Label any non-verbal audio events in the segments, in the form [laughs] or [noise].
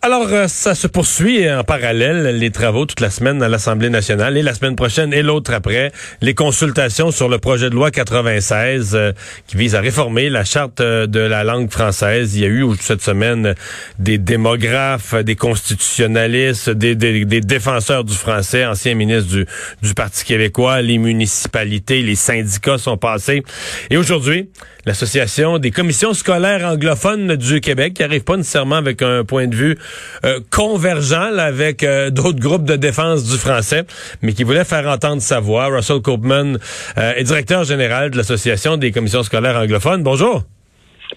Alors, euh, ça se poursuit en parallèle, les travaux toute la semaine à l'Assemblée nationale et la semaine prochaine et l'autre après, les consultations sur le projet de loi 96 euh, qui vise à réformer la charte euh, de la langue française. Il y a eu cette semaine des démographes, des constitutionnalistes, des, des, des défenseurs du français, anciens ministres du, du Parti québécois, les municipalités, les syndicats sont passés. Et aujourd'hui, l'Association des commissions scolaires anglophones du Québec, qui arrive pas nécessairement avec un point de vue euh, convergent là, avec euh, d'autres groupes de défense du français, mais qui voulait faire entendre sa voix. Russell Copeman euh, est directeur général de l'Association des commissions scolaires anglophones. Bonjour.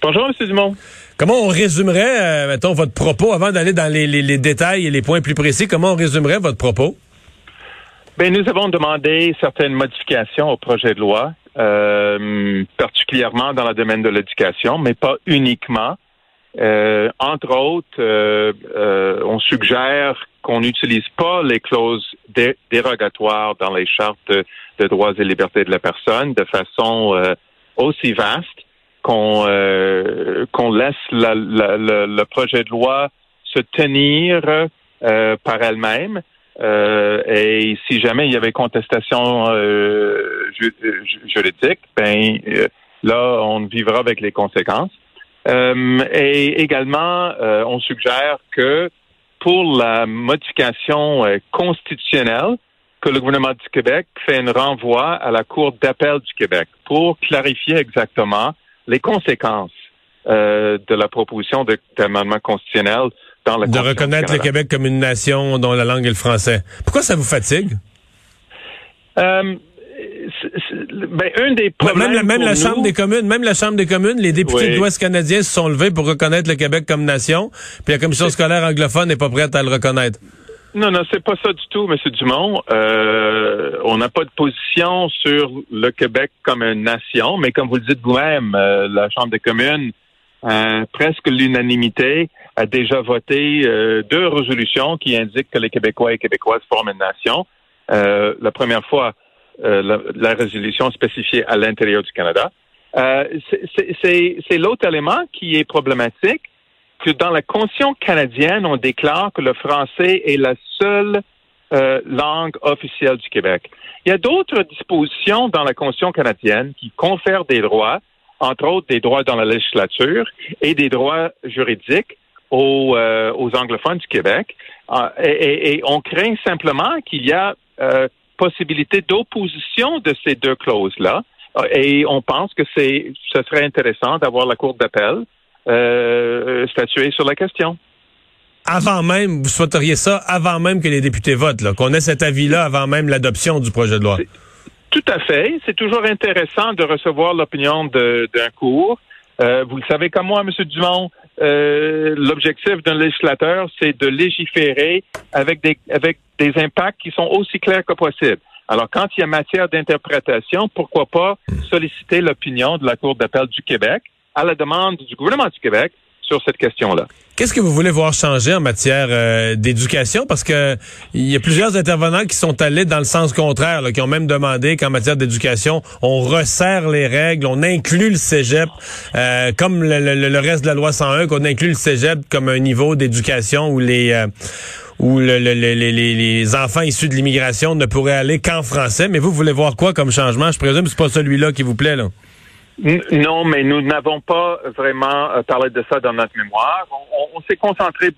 Bonjour, M. Dumont. Comment on résumerait, mettons, votre propos, avant d'aller dans les, les, les, détails et les points plus précis, comment on résumerait votre propos? Bien, nous avons demandé certaines modifications au projet de loi, euh, particulièrement dans le domaine de l'éducation, mais pas uniquement. Euh, entre autres, euh, euh, on suggère qu'on n'utilise pas les clauses dérogatoires dans les chartes de, droits et libertés de la personne de façon aussi vaste qu'on qu'on laisse la, le projet de loi se tenir par elle-même. et si jamais il y avait contestation juridique, ben là, on vivra avec les conséquences. Euh, et également, euh, on suggère que pour la modification euh, constitutionnelle, que le gouvernement du Québec fait un renvoi à la Cour d'appel du Québec pour clarifier exactement les conséquences de la proposition d'amendement constitutionnel dans la De reconnaître le Québec comme une nation dont la langue est le français. Pourquoi ça vous fatigue? Ben, des Même, même la Chambre des communes, même la Chambre des communes, les députés de l'Ouest canadien se sont levés pour reconnaître le Québec comme nation, puis la commission scolaire anglophone n'est pas prête à le reconnaître. Non, non, c'est pas ça du tout, M. Dumont. Euh, on n'a pas de position sur le Québec comme une nation, mais comme vous le dites vous-même, euh, la Chambre des communes, euh, presque l'unanimité, a déjà voté deux résolutions qui indiquent que les Québécois et Québécoises forment une nation. la première fois euh, la, résolution spécifiée à l'intérieur du Canada. Euh, c'est l'autre élément qui est problématique, que dans la Constitution canadienne, on déclare que le français est la seule euh, langue officielle du Québec. Il y a d'autres dispositions dans la Constitution canadienne qui confèrent des droits, entre autres des droits dans la législature et des droits juridiques aux, anglophones du Québec. Et, et, on craint simplement qu'il y a possibilité d'opposition de ces deux clauses-là. Et on pense que c'est, ce serait intéressant d'avoir la Cour d'appel euh, statuer sur la question. Avant même, vous souhaiteriez ça avant même que les députés votent, qu'on ait cet avis-là avant même l'adoption du projet de loi. Tout à fait. C'est toujours intéressant de recevoir l'opinion d'un cours. Euh, vous le savez comme moi, M. Dumont, euh, l'objectif d'un législateur, c'est de légiférer avec des, avec des impacts qui sont aussi clairs que possible. Alors, quand il y a matière d'interprétation, pourquoi pas solliciter l'opinion de la Cour d'appel du Québec à la demande du gouvernement du Québec sur cette question-là. Qu'est-ce que vous voulez voir changer en matière euh, d'éducation? Parce que il y a plusieurs intervenants qui sont allés dans le sens contraire, qui ont même demandé qu'en matière d'éducation, on resserre les règles, on inclut le cégep, euh, comme le, reste de la loi 101, qu'on inclut le cégep comme un niveau d'éducation où les... Euh, les, enfants issus de l'immigration ne pourraient aller qu'en français. Mais vous, vous voulez voir quoi comme changement? Je présume que c'est pas celui-là qui vous plaît, là. Non, mais nous n'avons pas vraiment euh, parlé de ça dans notre mémoire. On, s'est concentré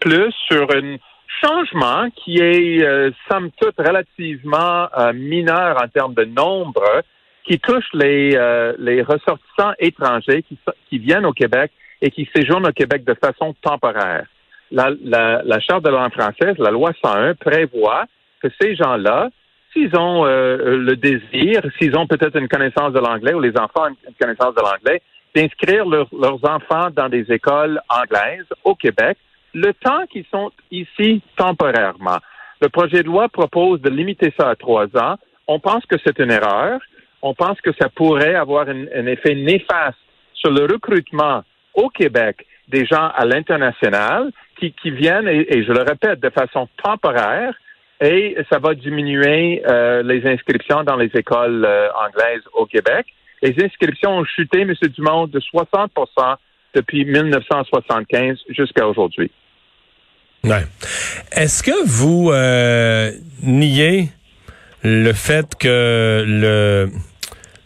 plus sur un changement qui est, euh, somme toute, relativement euh, mineur en termes de nombre, qui touche les, les ressortissants étrangers qui, qui viennent au Québec et qui séjournent au Québec de façon temporaire. La, la, la Charte de la langue française, la loi 101, prévoit que ces gens-là s'ils ont euh, le désir, s'ils ont peut-être une connaissance de l'anglais ou les enfants ont une connaissance de l'anglais, d'inscrire leurs enfants dans des écoles anglaises au Québec le temps qu'ils sont ici temporairement. Le projet de loi propose de limiter ça à trois ans. On pense que c'est une erreur. On pense que ça pourrait avoir un, effet néfaste sur le recrutement au Québec des gens à l'international qui, viennent, et, je le répète, de façon temporaire, et ça va diminuer euh, les inscriptions dans les écoles euh, anglaises au Québec. Les inscriptions ont chuté, M. Dumont, de 60% depuis 1975 jusqu'à aujourd'hui. Est-ce que vous euh, niez le fait que le,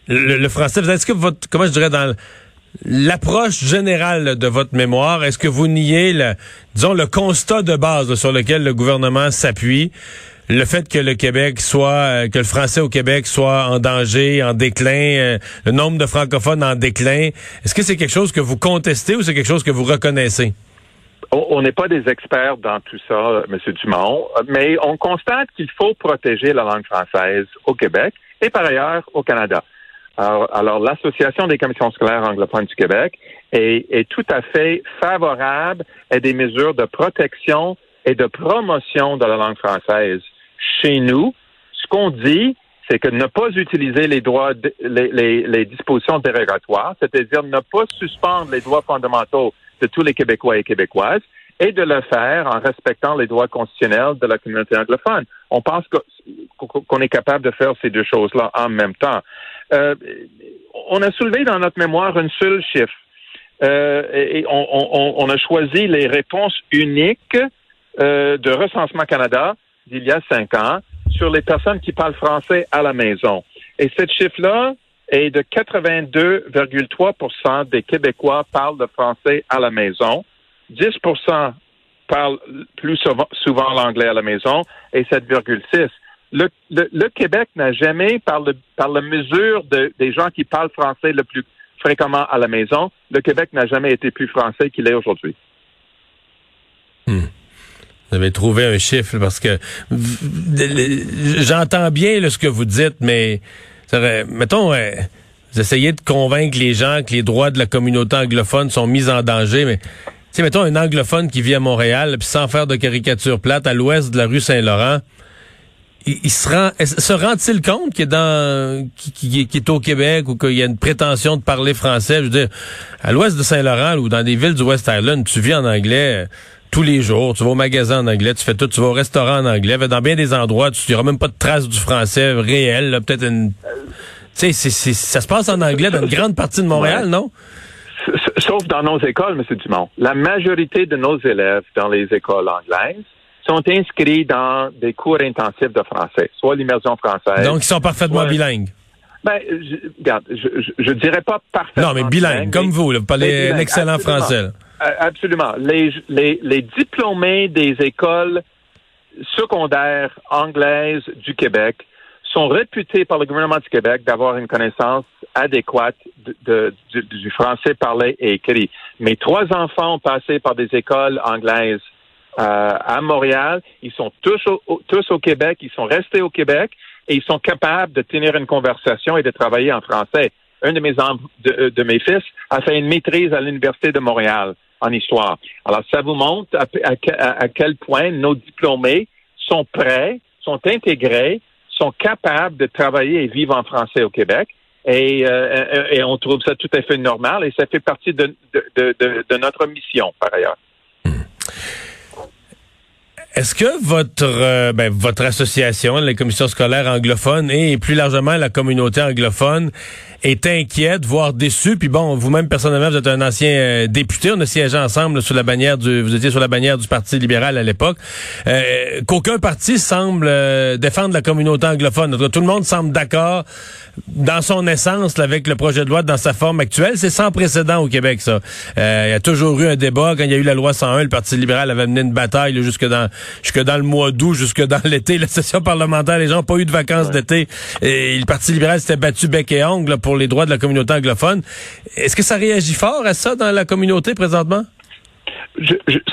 le, le français, est-ce que votre, comment je dirais, dans l'approche générale de votre mémoire, est-ce que vous niez, le, disons, le constat de base sur lequel le gouvernement s'appuie, le fait que le Québec soit, euh, que le français au Québec soit en danger, en déclin, euh, le nombre de francophones en déclin, est-ce que c'est quelque chose que vous contestez ou c'est quelque chose que vous reconnaissez? On n'est pas des experts dans tout ça, M. Dumont, mais on constate qu'il faut protéger la langue française au Québec et par ailleurs au Canada. Alors, l'Association des commissions scolaires anglophones du Québec est, tout à fait favorable à des mesures de protection et de promotion de la langue française. Chez nous, ce qu'on dit, c'est que ne pas utiliser les droits, les, les dispositions dérogatoires, c'est-à-dire ne pas suspendre les droits fondamentaux de tous les Québécois et Québécoises, et de le faire en respectant les droits constitutionnels de la communauté anglophone. On pense qu'on est capable de faire ces deux choses-là en même temps. Euh, on a soulevé dans notre mémoire un seul chiffre. Euh, et on, a choisi les réponses uniques euh, de Recensement Canada d'il y a cinq ans sur les personnes qui parlent français à la maison. Et ce chiffre-là est de 82,3% des Québécois parlent le français à la maison. 10% parlent plus souvent, souvent l'anglais à la maison et 7,6 le, le, Québec n'a jamais, par, le, par la mesure de, des gens qui parlent français le plus fréquemment à la maison, le Québec n'a jamais été plus français qu'il est aujourd'hui. Hmm. Vous avez trouvé un chiffre parce que j'entends bien ce que vous dites, mais mettons, vous essayez de convaincre les gens que les droits de la communauté anglophone sont mis en danger, mais tu mettons un anglophone qui vit à Montréal, puis sans faire de caricature plate, à l'ouest de la rue Saint-Laurent, il, se rend se rend-il compte qu'il est dans qui, est au Québec ou qu'il y a une prétention de parler français? Je veux dire à l'ouest de Saint-Laurent ou dans des villes du West Island tu vis en anglais euh, tous les jours. Tu vas au magasin en anglais tu fais tout. Tu vas au restaurant en anglais. Dans bien des endroits tu n'auras même pas de traces du français réel peut-être une tu sais ça se passe en anglais dans une grande partie de Montréal non? Sauf dans nos écoles, M. Dumont. La majorité de nos élèves dans les écoles anglaises sont inscrits dans des cours intensifs de français, soit l'immersion française. Donc, ils sont parfaitement bilingues. Ben, je, regarde, je, je, dirais pas parfaitement. Non, mais bilingues, comme vous, vous parlez un excellent français. Euh, absolument. Les, les, les diplômés des écoles secondaires anglaises du Québec sont réputés par le gouvernement du Québec d'avoir une connaissance adéquate de, du, du, français parlé et écrit. Mes trois enfants ont passé par des écoles anglaises à Montréal. Ils sont tous au, Québec. Ils sont restés au Québec et ils sont capables de tenir une conversation et de travailler en français. Un de mes, euh, fils a fait une maîtrise à l'Université de Montréal en histoire. Alors, ça vous montre à, quel point nos diplômés sont prêts, sont intégrés, sont capables de travailler et vivre en français au Québec. Et, euh, on trouve ça tout à fait normal et ça fait partie de, notre mission, par ailleurs. Est-ce que votre euh, ben, votre association, les commissions scolaires anglophones et plus largement la communauté anglophone est inquiète, voire déçue? Puis bon, vous-même personnellement, vous êtes un ancien euh, député. On a siégé ensemble sous la bannière du, vous étiez sur la bannière du Parti libéral à l'époque. Euh, qu'aucun parti semble euh, défendre la communauté anglophone. Tout le monde semble d'accord dans son essence avec le projet de loi dans sa forme actuelle. C'est sans précédent au Québec, ça. il y a toujours eu un débat. Quand il y a eu la loi 101, le Parti libéral avait mené une bataille jusque dans jusque dans le mois d'août, jusque dans l'été. La session parlementaire, les gens n'ont pas eu de vacances d'été. Et le Parti libéral s'était battu bec et ongle pour les droits de la communauté anglophone. Est-ce que ça réagit fort à ça dans la communauté présentement?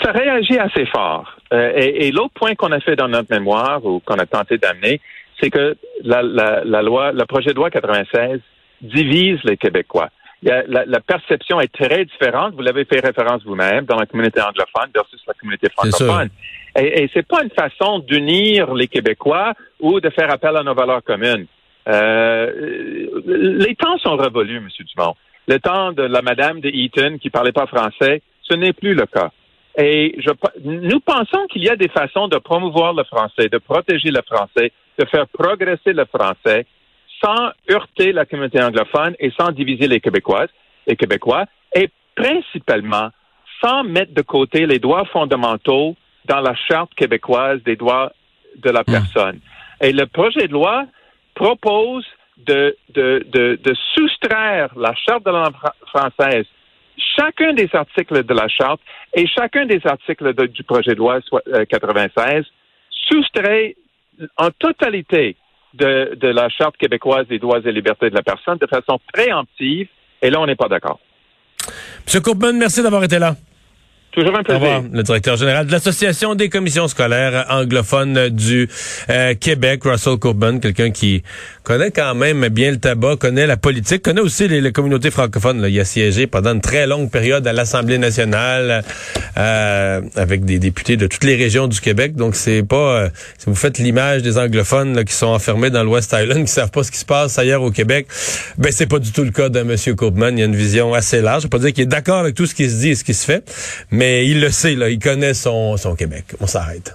ça réagit assez fort. Euh, et, l'autre point qu'on a fait dans notre mémoire ou qu'on a tenté d'amener, c'est que la, loi, le projet de loi 96 divise les Québécois. La, perception est très différente. Vous l'avez fait référence vous-même dans la communauté anglophone versus la communauté francophone. Et, et c'est pas une façon d'unir les Québécois ou de faire appel à nos valeurs communes. Euh, les temps sont révolus, M. Dumont. Le temps de la madame de Eaton qui parlait pas français, ce n'est plus le cas. Et je, nous pensons qu'il y a des façons de promouvoir le français, de protéger le français, de faire progresser le français sans heurter la communauté anglophone et sans diviser les Québécoises, Québécois, et principalement sans mettre de côté les droits fondamentaux dans la charte québécoise des droits de la hmm. personne. Et le projet de loi propose de, de, de, de soustraire la charte de la langue française chacun des articles de la charte et chacun des articles du projet de loi 96 euh, soustrait en totalité de, la charte québécoise des droits et libertés de la personne de façon préemptive. Et là, on n'est pas d'accord. Monsieur Coupman, merci d'avoir été là. Toujours un plaisir. le directeur général de l'Association des commissions scolaires anglophones du euh, Québec, Russell Coburn, quelqu'un qui connaît quand même bien le tabac, connaît la politique, connaît aussi les, communautés francophones. Là. Il a siégé pendant une très longue période à l'Assemblée nationale euh, avec des députés de toutes les régions du Québec. Donc c'est pas euh, si vous faites l'image des anglophones là, qui sont enfermés dans l'West Island, [laughs] qui savent pas ce qui se passe ailleurs au Québec, ben c'est pas du tout le cas de M. Coburn. Il a une vision assez large. Je veux pas dire qu'il est d'accord avec tout ce qui se dit et ce qui se fait, mais il le sait, là, il connaît son, son Québec. On s'arrête.